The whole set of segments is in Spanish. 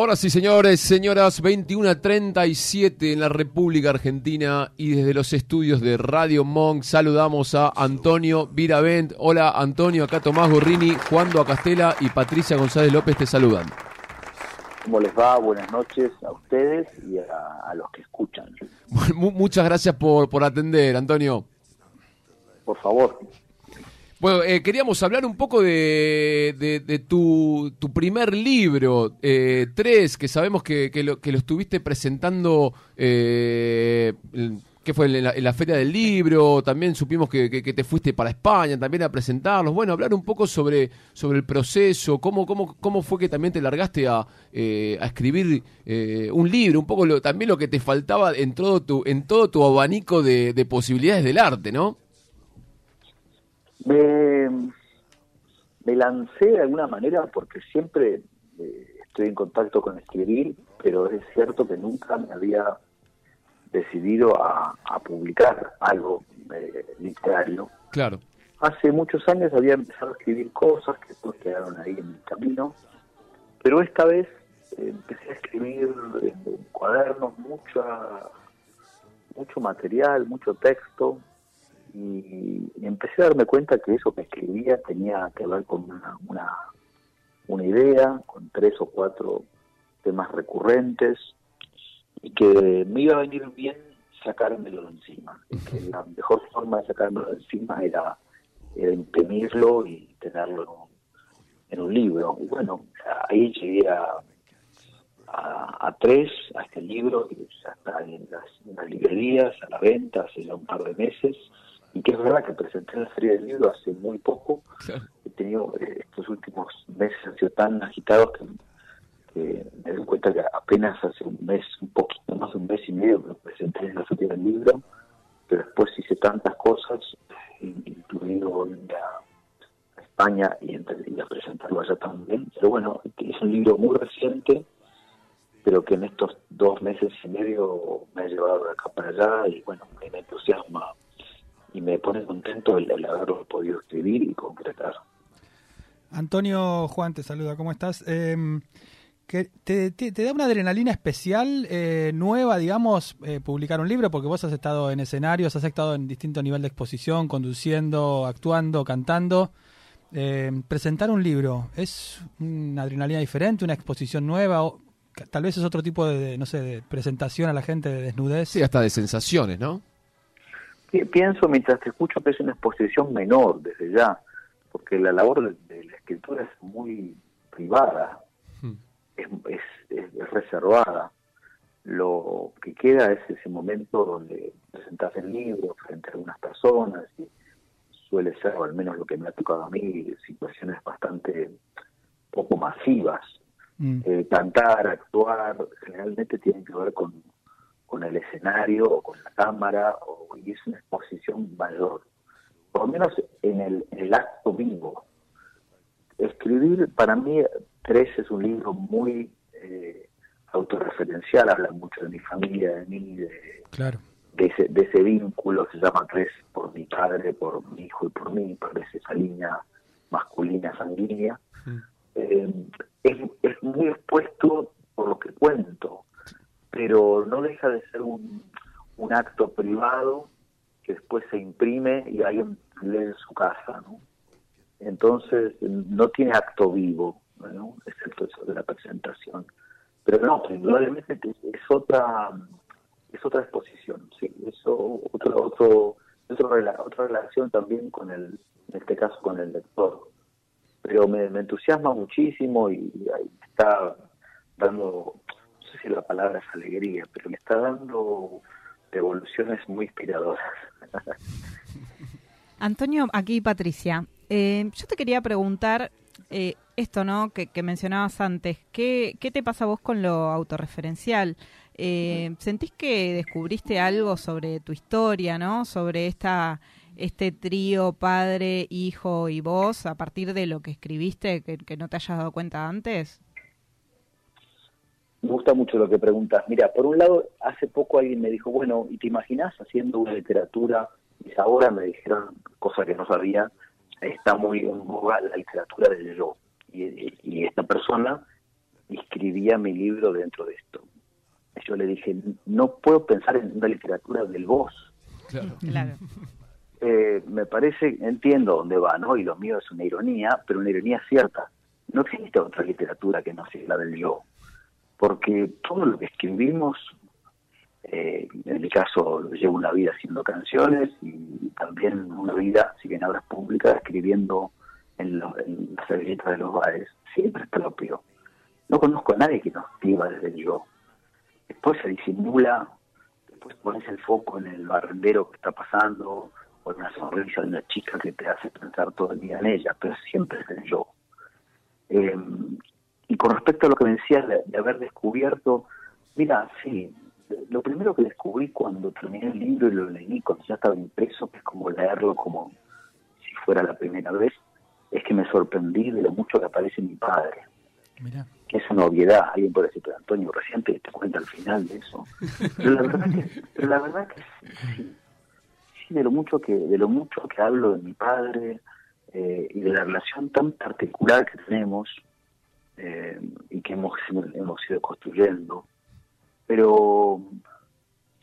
Ahora sí, señores, señoras, 21.37 en la República Argentina y desde los estudios de Radio Monk saludamos a Antonio Viravent. Hola Antonio, acá Tomás Gorrini, Juan Acastela y Patricia González López te saludan. ¿Cómo les va? Buenas noches a ustedes y a, los que escuchan. Muchas gracias por, por atender, Antonio. Por favor. Bueno, eh, queríamos hablar un poco de, de, tu, tu, primer libro, eh, Tres, que sabemos que, que, lo, que lo estuviste presentando, eh, que fue en la, Feria del Libro, también supimos que, que, te fuiste para España también a presentarlos. Bueno, hablar un poco sobre, sobre el proceso, cómo, cómo, cómo fue que también te largaste a, eh, a escribir un libro, un poco lo, también lo que te faltaba en todo tu, en todo tu abanico de, de posibilidades del arte, ¿no? Me, me lancé de alguna manera porque siempre eh, estoy en contacto con escribir, pero es cierto que nunca me había decidido a, publicar algo eh, literario. Claro. Hace muchos años había empezado a escribir cosas que después quedaron ahí en el camino, pero esta vez eh, empecé a escribir en cuadernos mucha, mucho material, mucho texto, y, empecé a darme cuenta que eso que escribía tenía que ver con una, una, idea, con tres o cuatro temas recurrentes y que me iba a venir bien sacármelo de encima. que la mejor forma de sacármelo de encima era, imprimirlo y tenerlo en un, libro. Y bueno, ahí llegué a, a, tres, a este libro, que ya está en las, en las librerías, a la venta hace ya un par de meses y que es verdad que presenté en la Feria del Libro hace muy poco. He tenido eh, estos últimos meses han sido tan agitados que, me doy cuenta que apenas hace un mes, un poquito más de un mes y medio que lo presenté en la Feria del Libro, pero después hice tantas cosas, incluido ir a España y, a presentarlo allá también. Pero bueno, es un libro muy reciente, pero que en estos dos meses y medio me ha llevado de acá para allá y bueno, me entusiasma y me pone contento el, haberlo podido escribir y concretar. Antonio Juan, te saluda, ¿cómo estás? Em, que te, da una adrenalina especial, eh, nueva, digamos, eh, publicar un libro? Porque vos has estado en escenarios, has estado en distinto nivel de exposición, conduciendo, actuando, cantando. Em, presentar un libro, ¿es una adrenalina diferente, una exposición nueva? O, tal vez es otro tipo de, no sé, de presentación a la gente de desnudez. Sí, hasta de sensaciones, ¿no? Pienso mientras te escucho que es una exposición menor desde ya, porque la labor de, la escritura es muy privada, hmm. es, es, reservada. Lo que queda es ese momento donde presentas el libro frente a algunas personas y suele ser, o al menos lo que me ha tocado a mí, situaciones bastante poco masivas. Hmm. Eh, cantar, actuar, generalmente tienen que ver con con el escenario o con la cámara o, y es una exposición mayor, por lo menos en el, en el acto vivo. Escribir, para mí, Tres es un libro muy eh, autorreferencial, habla mucho de mi familia, de mí, de, claro. de, ese, de ese vínculo se llama Tres por mi padre, por mi hijo y por mí, por esa línea masculina sanguínea. Mm. Eh, es, es muy expuesto por lo que cuento, pero no deja de ser un, un acto privado que después se imprime y alguien lee en su casa, ¿no? Entonces no tiene acto vivo, ¿no? excepto eso de la presentación. Pero no, indudablemente es otra es otra exposición, sí, eso otro otro otra relación también con el en este caso con el lector. Pero me, me entusiasma muchísimo y ahí está dando si la palabra es alegría, pero me está dando evoluciones muy inspiradoras. Antonio, aquí Patricia. Eh, yo te quería preguntar eh, esto, ¿no? Que, mencionabas antes. ¿Qué, ¿Qué te pasa vos con lo autorreferencial? Eh, ¿Sentís que descubriste algo sobre tu historia, ¿no? Sobre esta este trío padre, hijo y vos a partir de lo que escribiste que, que no te hayas dado cuenta antes? Me gusta mucho lo que preguntas. Mira, por un lado, hace poco alguien me dijo, bueno, ¿y te imaginas haciendo una literatura? Y ahora me dijeron, cosa que no sabía, está muy en boga la literatura del yo. Y, esta persona escribía mi libro dentro de esto. Yo le dije, no puedo pensar en una literatura del vos. Claro. Eh, me parece, entiendo dónde va, ¿no? Y lo mío es una ironía, pero una ironía cierta. No existe otra literatura que no sea la del yo, porque todo lo que escribimos, eh, en mi caso llevo una vida haciendo canciones y también una vida, si bien ahora es pública, escribiendo en, las servilletas de los bares, siempre es propio. No conozco a nadie que nos escriba desde el yo. Después se disimula, después pones el foco en el barrendero que está pasando, o en una sonrisa de una chica que te hace pensar todo el día en ella, pero siempre es el yo. Eh, y con respecto a lo que me decías de, haber descubierto, mira, sí, lo primero que descubrí cuando terminé el libro y lo leí, cuando ya estaba impreso, que es como leerlo como si fuera la primera vez, es que me sorprendí de lo mucho que aparece mi padre. Mira. Que es una obviedad. Alguien puede decir, pero Antonio, recién te, cuenta al final de eso. Pero la verdad que, pero la verdad que sí, sí, de lo mucho que, de lo mucho que hablo de mi padre eh, y de la relación tan particular que tenemos eh, y que hemos, hemos ido construyendo. Pero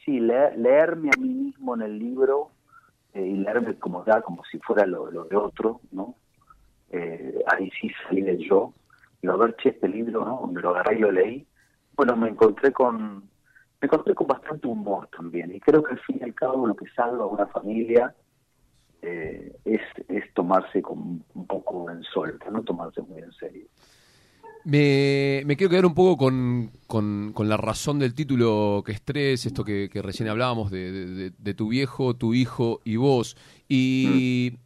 sí, leerme a mí mismo en el libro eh, y leerme como da, como si fuera lo, lo de otro, ¿no? eh, ahí sí salí del yo, y a ver, che, este libro, ¿no? Me lo agarré y lo leí. Bueno, me encontré con me encontré con bastante humor también, y creo que al fin y al cabo lo que salva a una familia eh, es, es tomarse con un poco en solta, no tomarse muy en serio. Me, quiero quedar un poco con, con, la razón del título que estrés, esto que, recién hablábamos de, de, tu viejo, tu hijo y vos. Y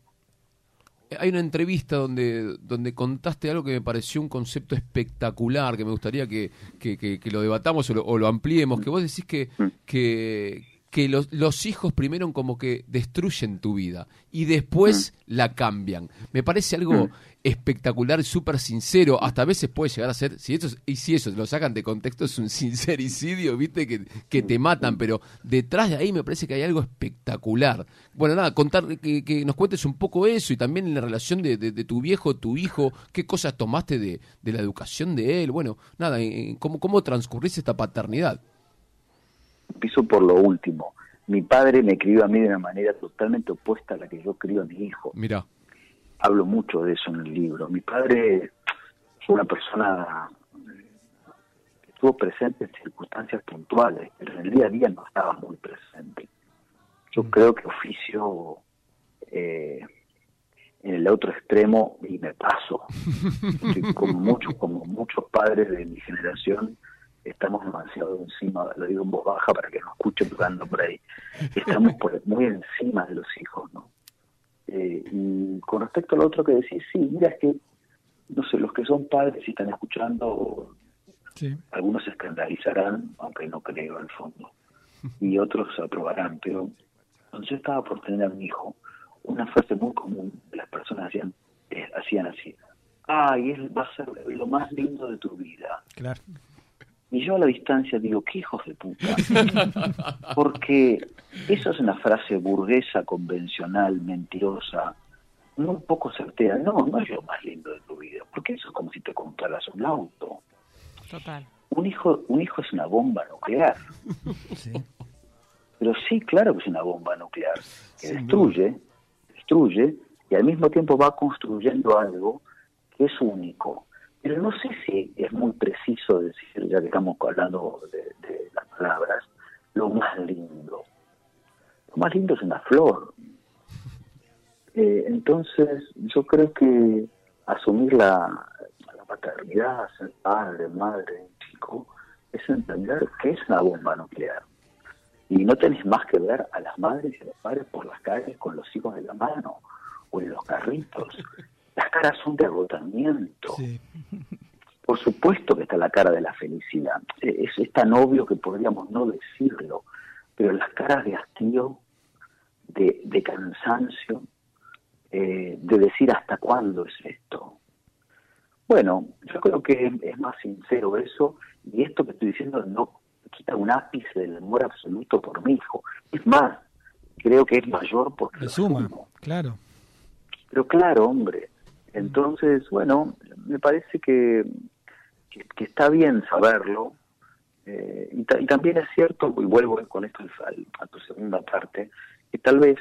hay una entrevista donde, donde contaste algo que me pareció un concepto espectacular, que me gustaría que, que, lo debatamos o lo, ampliemos, que vos decís que, que, los, los, hijos primero como que destruyen tu vida y después la cambian. Me parece algo mm. Espectacular, súper sincero, hasta a veces puede llegar a ser, si eso, y si eso lo sacan de contexto, es un sincericidio, viste, que, que te matan, pero detrás de ahí me parece que hay algo espectacular. Bueno, nada, contar, que, nos cuentes un poco eso y también en la relación de, de, tu viejo, tu hijo, qué cosas tomaste de, de la educación de él, bueno, nada, cómo, cómo transcurriste esta paternidad empiezo por lo último. Mi padre me crió a mí de una manera totalmente opuesta a la que yo crío a mi hijo. Mira. Hablo mucho de eso en el libro. Mi padre fue una persona que estuvo presente en circunstancias puntuales, pero en el día a día no estaba muy presente. Yo mm. creo que oficio eh, en el otro extremo y me paso. como muchos, como muchos padres de mi generación, estamos demasiado encima, lo digo en voz baja para que no escuchen jugando por ahí, estamos por, muy encima de los hijos, ¿no? Eh, y con respecto al otro que decís, sí, mira, es que, no sé, los que son padres y están escuchando, algunos se escandalizarán, aunque no creo al fondo, y otros aprobarán, pero cuando yo estaba por tener a mi hijo, una frase muy común de las personas hacían, eh, hacían así, ay, él va a ser lo más lindo de tu vida. Claro. Y yo a la distancia digo, qué hijos de puta. Porque eso es una frase burguesa, convencional, mentirosa, no un poco certera. No, no es lo más lindo de tu vida. Porque eso es como si te compraras un auto. Total. Un hijo, un hijo es una bomba nuclear. Pero sí, claro que es una bomba nuclear. Que destruye, destruye, y al mismo tiempo va construyendo algo que es único pero no sé si es muy preciso decir, ya que estamos hablando de, las palabras, lo más lindo. Lo más lindo es una flor. Eh, entonces, yo creo que asumir la, la paternidad, ser padre, madre, chico, es entender que es una bomba nuclear. Y no tenés más que ver a las madres y a los padres por las calles con los hijos de la mano o en los carritos las caras son de agotamiento. Por supuesto que está la cara de la felicidad. E, es, tan obvio que podríamos no decirlo, pero las caras de hastío, de, cansancio, eh, de decir hasta cuándo es esto. Bueno, yo creo que es más sincero eso, y esto que estoy diciendo no quita un ápice del amor absoluto por mi hijo. Es más, creo que es mayor porque... suma, claro. Pero claro, hombre, entonces, bueno, me parece que que, está bien saberlo. Eh, y, también es cierto, y vuelvo con esto a tu segunda parte, que tal vez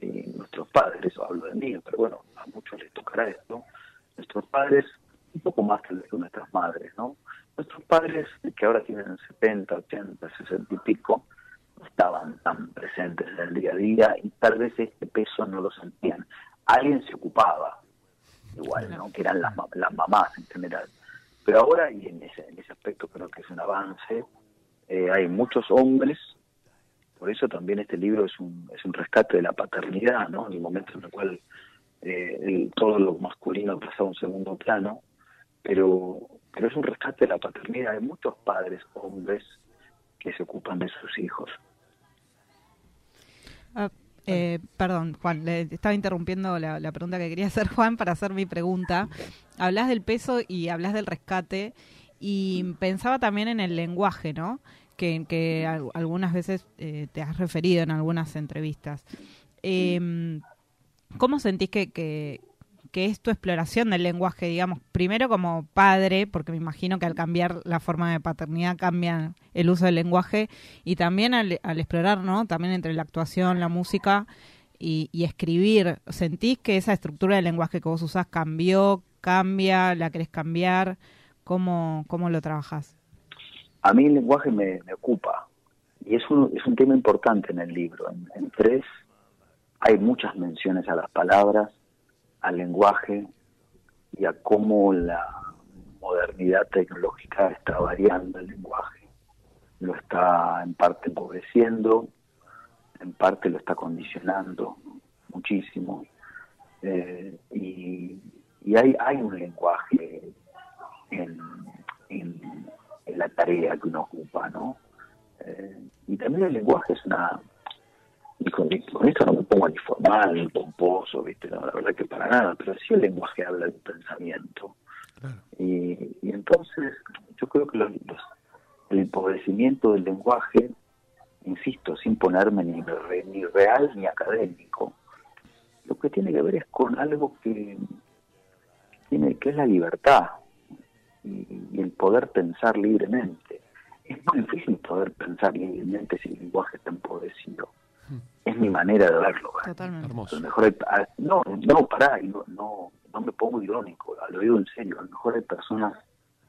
eh, nuestros padres, o hablo de mí, pero bueno, a muchos les tocará esto, nuestros padres, un poco más que nuestras madres, ¿no? Nuestros padres, que ahora tienen 70, 80, 60 y pico, no estaban tan presentes en el día a día y tal vez este peso no lo sentían. Alguien se ocupaba, igual, ¿no? Que eran las, las mamás en general. Pero ahora, y en ese, en ese aspecto creo que es un avance, eh, hay muchos hombres, por eso también este libro es un, es un rescate de la paternidad, ¿no? En el momento en el cual eh, todo lo masculino pasa a un segundo plano, pero, pero es un rescate de la paternidad. Hay muchos padres, hombres, que se ocupan de sus hijos. Ah, eh, perdón, Juan, le estaba interrumpiendo la, pregunta que quería hacer Juan para hacer mi pregunta. Hablas del peso y hablas del rescate y pensaba también en el lenguaje, ¿no? Que, que algunas veces eh, te has referido en algunas entrevistas. Em, ¿Cómo sentís que, que, que es tu exploración del lenguaje, digamos, primero como padre, porque me imagino que al cambiar la forma de paternidad cambia el uso del lenguaje, y también al, explorar, ¿no? También entre la actuación, la música y, escribir, ¿sentís que esa estructura del lenguaje que vos usás cambió, cambia, la querés cambiar? ¿Cómo, cómo lo trabajas? A mí el lenguaje me, ocupa, y es un, es un tema importante en el libro. en tres hay muchas menciones a las palabras, al lenguaje y a cómo la modernidad tecnológica está variando el lenguaje. Lo está en parte empobreciendo, en parte lo está condicionando muchísimo. Eh, y, hay, hay un lenguaje en, la tarea que uno ocupa, ¿no? Eh, y también el lenguaje es una y con, esto no me pongo ni formal ni pomposo, ¿viste? la verdad que para nada, pero sí el lenguaje habla del pensamiento. Y, entonces yo creo que el empobrecimiento del lenguaje, insisto, sin ponerme ni, ni real ni académico, lo que tiene que ver es con algo que, tiene que es la libertad y, y el poder pensar libremente. Es muy difícil poder pensar libremente si el lenguaje está empobrecido es mi manera de verlo. Totalmente. Hermoso. Mejor no, no, pará, no, no, no me pongo irónico, lo digo en serio. A lo mejor hay personas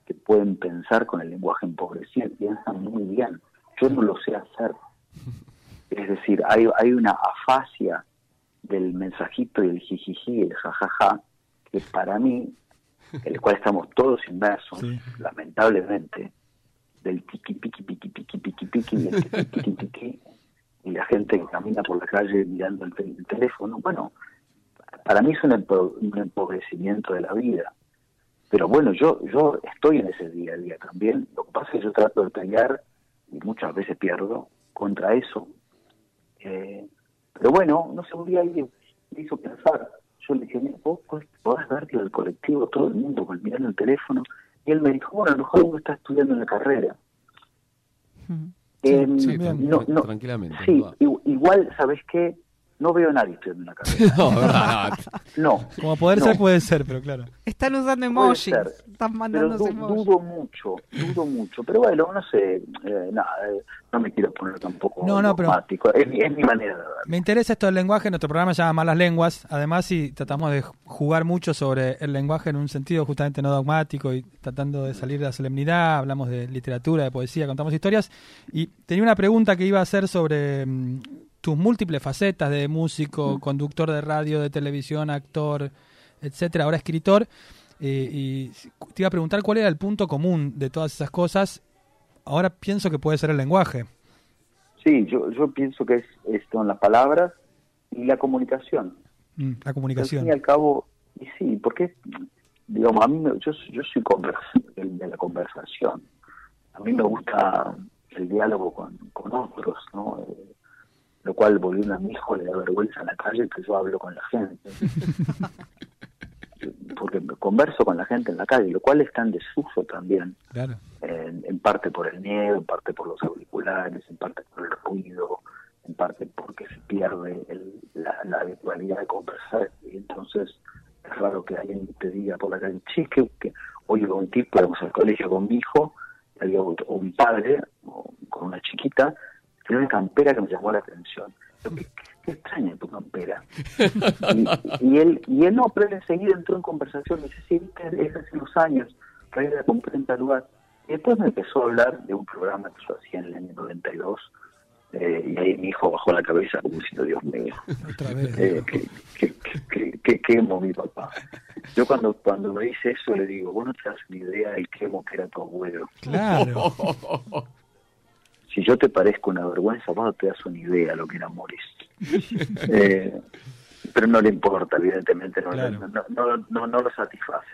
que pueden pensar con el lenguaje empobrecido, piensan muy bien. Yo no lo sé hacer. Es decir, hay, hay una afasia del mensajito y el jijiji, el jajaja, que para mí, en el cual estamos todos inmersos, lamentablemente, del tiki piki piki piki piki piki, del tiki piki piki, y la gente que camina por la calle mirando el, teléfono. Bueno, para mí es un, empobrecimiento de la vida. Pero bueno, yo yo estoy en ese día a día también. Lo que pasa es que yo trato de pelear y muchas veces pierdo contra eso. Eh, pero bueno, no sé, un día alguien me hizo pensar. Yo le dije, vos podés ver que el colectivo, todo el mundo, con mirando el teléfono. Y él me dijo, bueno, a lo mejor uno está estudiando en la carrera. Eh, sí, no, no, tranquilamente. Sí, igual, ¿sabes qué? No veo a nadie en una carrera. no, no. Como poder ser, puede ser, pero claro. Están usando emojis. Están mandando emojis. Dudo mucho, dudo mucho. Pero bueno, no sé, eh, nada, eh, no me quiero poner tampoco no, no, pero es, mi manera de ver. Me interesa esto del lenguaje. Nuestro programa se llama Malas Lenguas. Además, si tratamos de jugar mucho sobre el lenguaje en un sentido justamente no dogmático y tratando de salir de la solemnidad, hablamos de literatura, de poesía, contamos historias. Y tenía una pregunta que iba a hacer sobre mm, tus múltiples facetas de músico, conductor de radio, de televisión, actor, etcétera, ahora escritor. Eh, y te iba a preguntar cuál era el punto común de todas esas cosas. Ahora pienso que puede ser el lenguaje. Sí, yo, yo pienso que es esto en las palabras y la comunicación. Mm, la comunicación. Al fin y al cabo, y sí, porque, digamos, a mí yo, yo soy el de la conversación. A mí me gusta el diálogo con, con otros, ¿no? Eh, lo cual volviendo a mi hijo le da vergüenza en la calle que yo hablo con la gente. Porque converso con la gente en la calle, lo cual está en desuso también. En, parte por el miedo, en parte por los auriculares, en parte por el ruido, en parte porque se pierde la, la habitualidad de conversar. Y entonces es raro que alguien te diga por la calle, che, que, hoy iba un tipo, íbamos al colegio con mi hijo, había un padre o- con una chiquita, tenía una campera que me llamó la atención. Yo, ¿Qué, qué extraña tu campera? Y, y él, y él no, pero él enseguida entró en conversación, me dice, sí, viste, es hace unos años, que ahí la compré en tal lugar. Y después me empezó a hablar de un programa que yo hacía en el año 92, eh, y ahí mi hijo bajó la cabeza como diciendo, Dios mío, Otra vez. eh, ¿qué, qué, qué, qué- qué quemo mi papá? Yo cuando cuando me dice eso le digo, vos no te das ni idea del quemo que era tu abuelo. Claro. Yo te parezco una vergüenza, vos no te das una idea de lo que era Morris. Eh, pero no le importa, evidentemente, no, Claro. no, no, no, no lo satisface.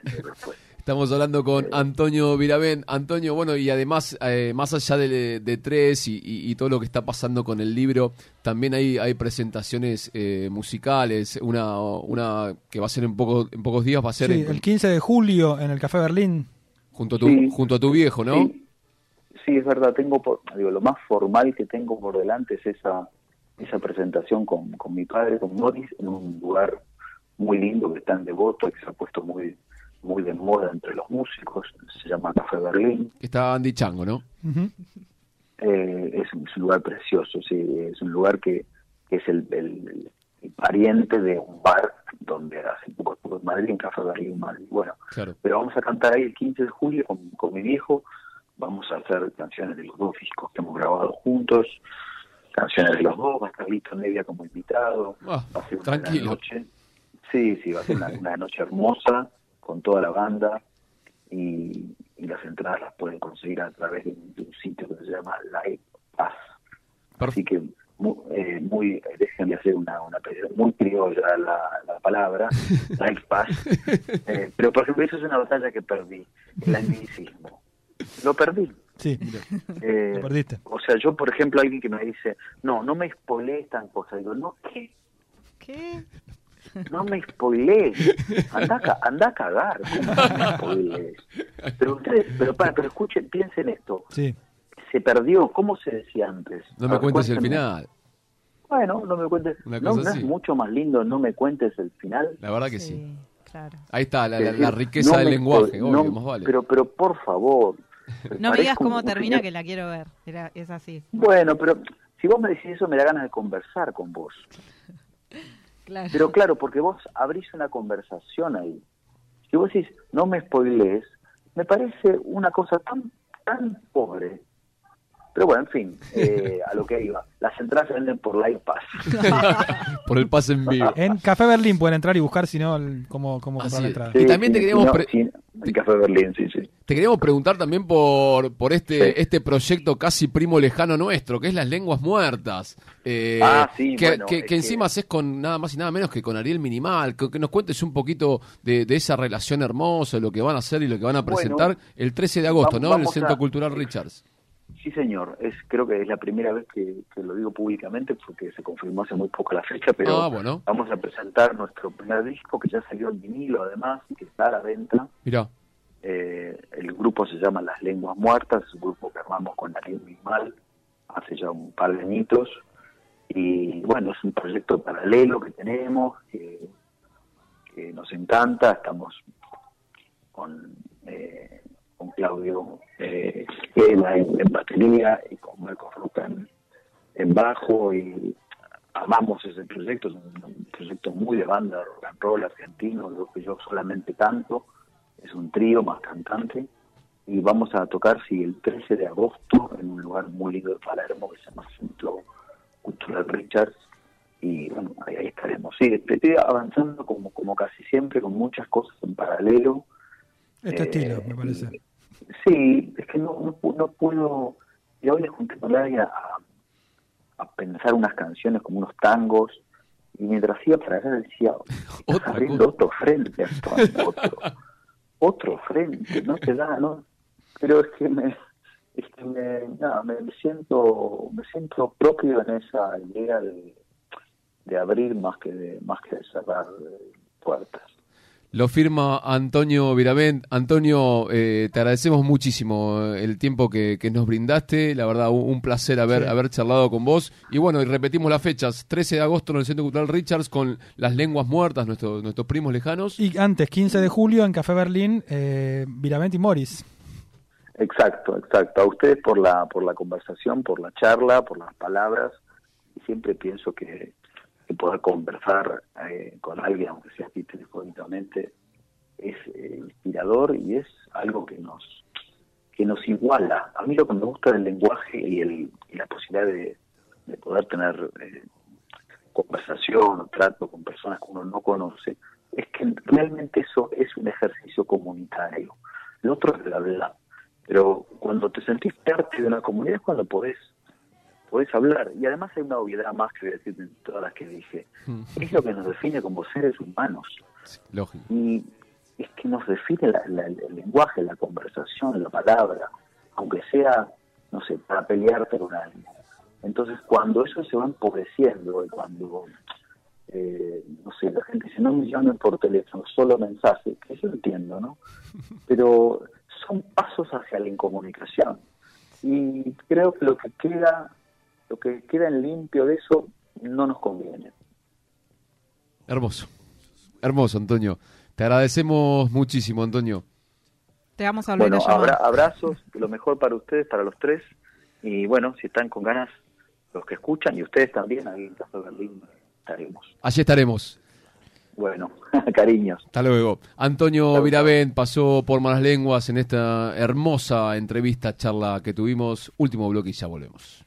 Estamos hablando con Antonio Viravén. Antonio, bueno, y además, eh, más allá de, de tres y, y- y todo lo que está pasando con el libro, también hay, hay presentaciones eh, musicales. Una, una que va a ser en, poco, en pocos días, va a ser Sí, en- el 15 de julio en el Café Berlín. junto, a tu, Sí. junto a tu viejo, ¿no? Sí, sí, es verdad, tengo por, digo, lo más formal que tengo por delante es esa esa presentación con, con mi padre, con Morris, en un lugar muy lindo que está en Devoto, que se ha puesto muy muy de moda entre los músicos, se llama Café Berlín. Está Andy Chango, ¿no? Eh, es, un, es un lugar precioso, sí, es un lugar que, que es el, el- el pariente de un bar donde hace poco estuve en Madrid, en Café Berlín, Madrid. Bueno, Claro. pero vamos a cantar ahí el 15 de julio con, con mi viejo, vamos a hacer canciones de los dos discos que hemos grabado juntos, canciones de los dos, va a estar Lito Nevia como invitado, Ah, va a ser una noche, sí, sí, va a ser una, una noche hermosa con toda la banda y, y las entradas las pueden conseguir a través de un, de un sitio que se llama Live Pass. Así que muy, eh, muy déjenme hacer una, una muy criolla la, la palabra, Live Pass. Eh, pero por ejemplo, eso es una batalla que perdí, el anglicismo. Lo perdí. Sí, Eh, lo perdiste. o sea, yo, por ejemplo, alguien que me dice, no, no me spoilees tan cosas. Digo, no, ¿qué? ¿Qué? No me spoilees. Anda, a ca- anda a cagar. ¿Cómo no me spoilees? Pero ustedes, pero para, pero escuchen, piensen esto. Sí. Se perdió, ¿cómo se decía antes? No me ver, cuentes el final. Bueno, no me cuentes. Una No, cosa no es mucho más lindo, no me cuentes el final. La verdad que sí. claro. Ahí está, la, decir, la riqueza no del lenguaje, obvio, no, más vale. Pero, pero por favor. No me digas cómo termina, que la quiero ver. Era, es así. Bueno, pero si vos me decís eso, me da ganas de conversar con vos. Claro. Pero claro, porque vos abrís una conversación ahí. Si vos decís, no me spoilees, me parece una cosa tan, tan pobre. Pero bueno, en fin, eh, a lo que iba. Las entradas se venden por Live Pass. Por el pase en vivo. En Café Berlín pueden entrar y buscar si no el- cómo, cómo comprar la entrada. Y también te sí, queríamos no, pre- sí, en Café Berlín, sí, sí. Te queríamos preguntar también por, por este, Sí. este proyecto casi primo lejano nuestro, que es Las Lenguas Muertas. Eh, Ah, sí, que, bueno, que- encima es con nada más y nada menos que con Ariel Minimal. Que, que nos cuentes un poquito de, de esa relación hermosa, lo que van a hacer y lo que van a Bueno, presentar el 13 de agosto, vamos- ¿no? En el Centro a- Cultural Richards. Sí, señor. Es, creo que es la primera vez que, que lo digo públicamente porque se confirmó hace muy poco la fecha, pero Ah, bueno. vamos a presentar nuestro primer disco que ya salió en vinilo además y que está a la venta. Mirá, Eh, el grupo se llama Las Lenguas Muertas, es un grupo que armamos con Ariel Mismal hace ya un par de añitos. Y bueno, es un proyecto paralelo que tenemos, que, nos encanta. Estamos con, eh, con Claudio eh, en, batería y con Marcos Roca en, bajo. Y amamos ese proyecto, es un, un proyecto muy de banda, rock and roll argentino, lo que yo solamente canto es un trío más cantante y vamos a tocar sí el 13 de agosto en un lugar muy lindo de Palermo que se llama Centro Cultural Richards y bueno ahí, ahí estaremos. Sí estoy avanzando como como casi siempre con muchas cosas en paralelo. Este Eh, estilo, me parece. sí es que no no, no puedo y hoy le junté con a, a pensar unas canciones como unos tangos y mientras iba para allá decía abriendo otro frente Antonio, otro otro frente, no te da, ¿no? Pero es que me, es que me, nada, me siento, me siento propio en esa idea de, de abrir más que de, más que de cerrar eh, puertas. Lo firma Antonio Viravent. Antonio, eh, te agradecemos muchísimo el tiempo que, que nos brindaste. La verdad, un, un placer haber, Sí. haber charlado con vos. Y bueno, y repetimos las fechas. 13 de agosto en el Centro Cultural Richards con Las Lenguas Muertas, nuestros, nuestros primos lejanos. Y antes, 15 de julio, en Café Berlín, eh, Viravent y Morris. Exacto, exacto. A ustedes por la, por la conversación, por la charla, por las palabras. Y siempre pienso que, que poder conversar eh, con alguien, aunque sea aquí telefónicamente, es eh, inspirador y es algo que nos que nos iguala. A mí lo que me gusta del lenguaje y, el, la posibilidad de, de poder tener eh, conversación o trato con personas que uno no conoce, es que realmente eso es un ejercicio comunitario. Lo otro es la verdad. Pero cuando te sentís parte de una comunidad es cuando podés, podés hablar. Y además hay una obviedad más que voy a decir de todas las que dije. Es lo que nos define como seres humanos. Sí, lógico. Y es que nos define la- la- el lenguaje, la conversación, la palabra, aunque sea, no sé, para pelearte con alguien. Entonces, cuando eso se va empobreciendo, y cuando, eh, no sé, la gente dice, no me llamen por teléfono, solo mensaje, que yo entiendo, ¿no? Pero son pasos hacia la incomunicación. Y creo que lo que queda, lo que queda en limpio de eso, no nos conviene. Hermoso. Hermoso, Antonio. Te agradecemos muchísimo, Antonio. Te vamos a volver Bueno, a abra- abrazos, lo mejor para ustedes, para los tres. Y bueno, si están con ganas, los que escuchan y ustedes también, ahí en Café Berlín estaremos. Allí estaremos. Bueno, cariños. Hasta luego. Antonio Viravent pasó por Malas Lenguas en esta hermosa entrevista, charla que tuvimos. Último bloque y ya volvemos.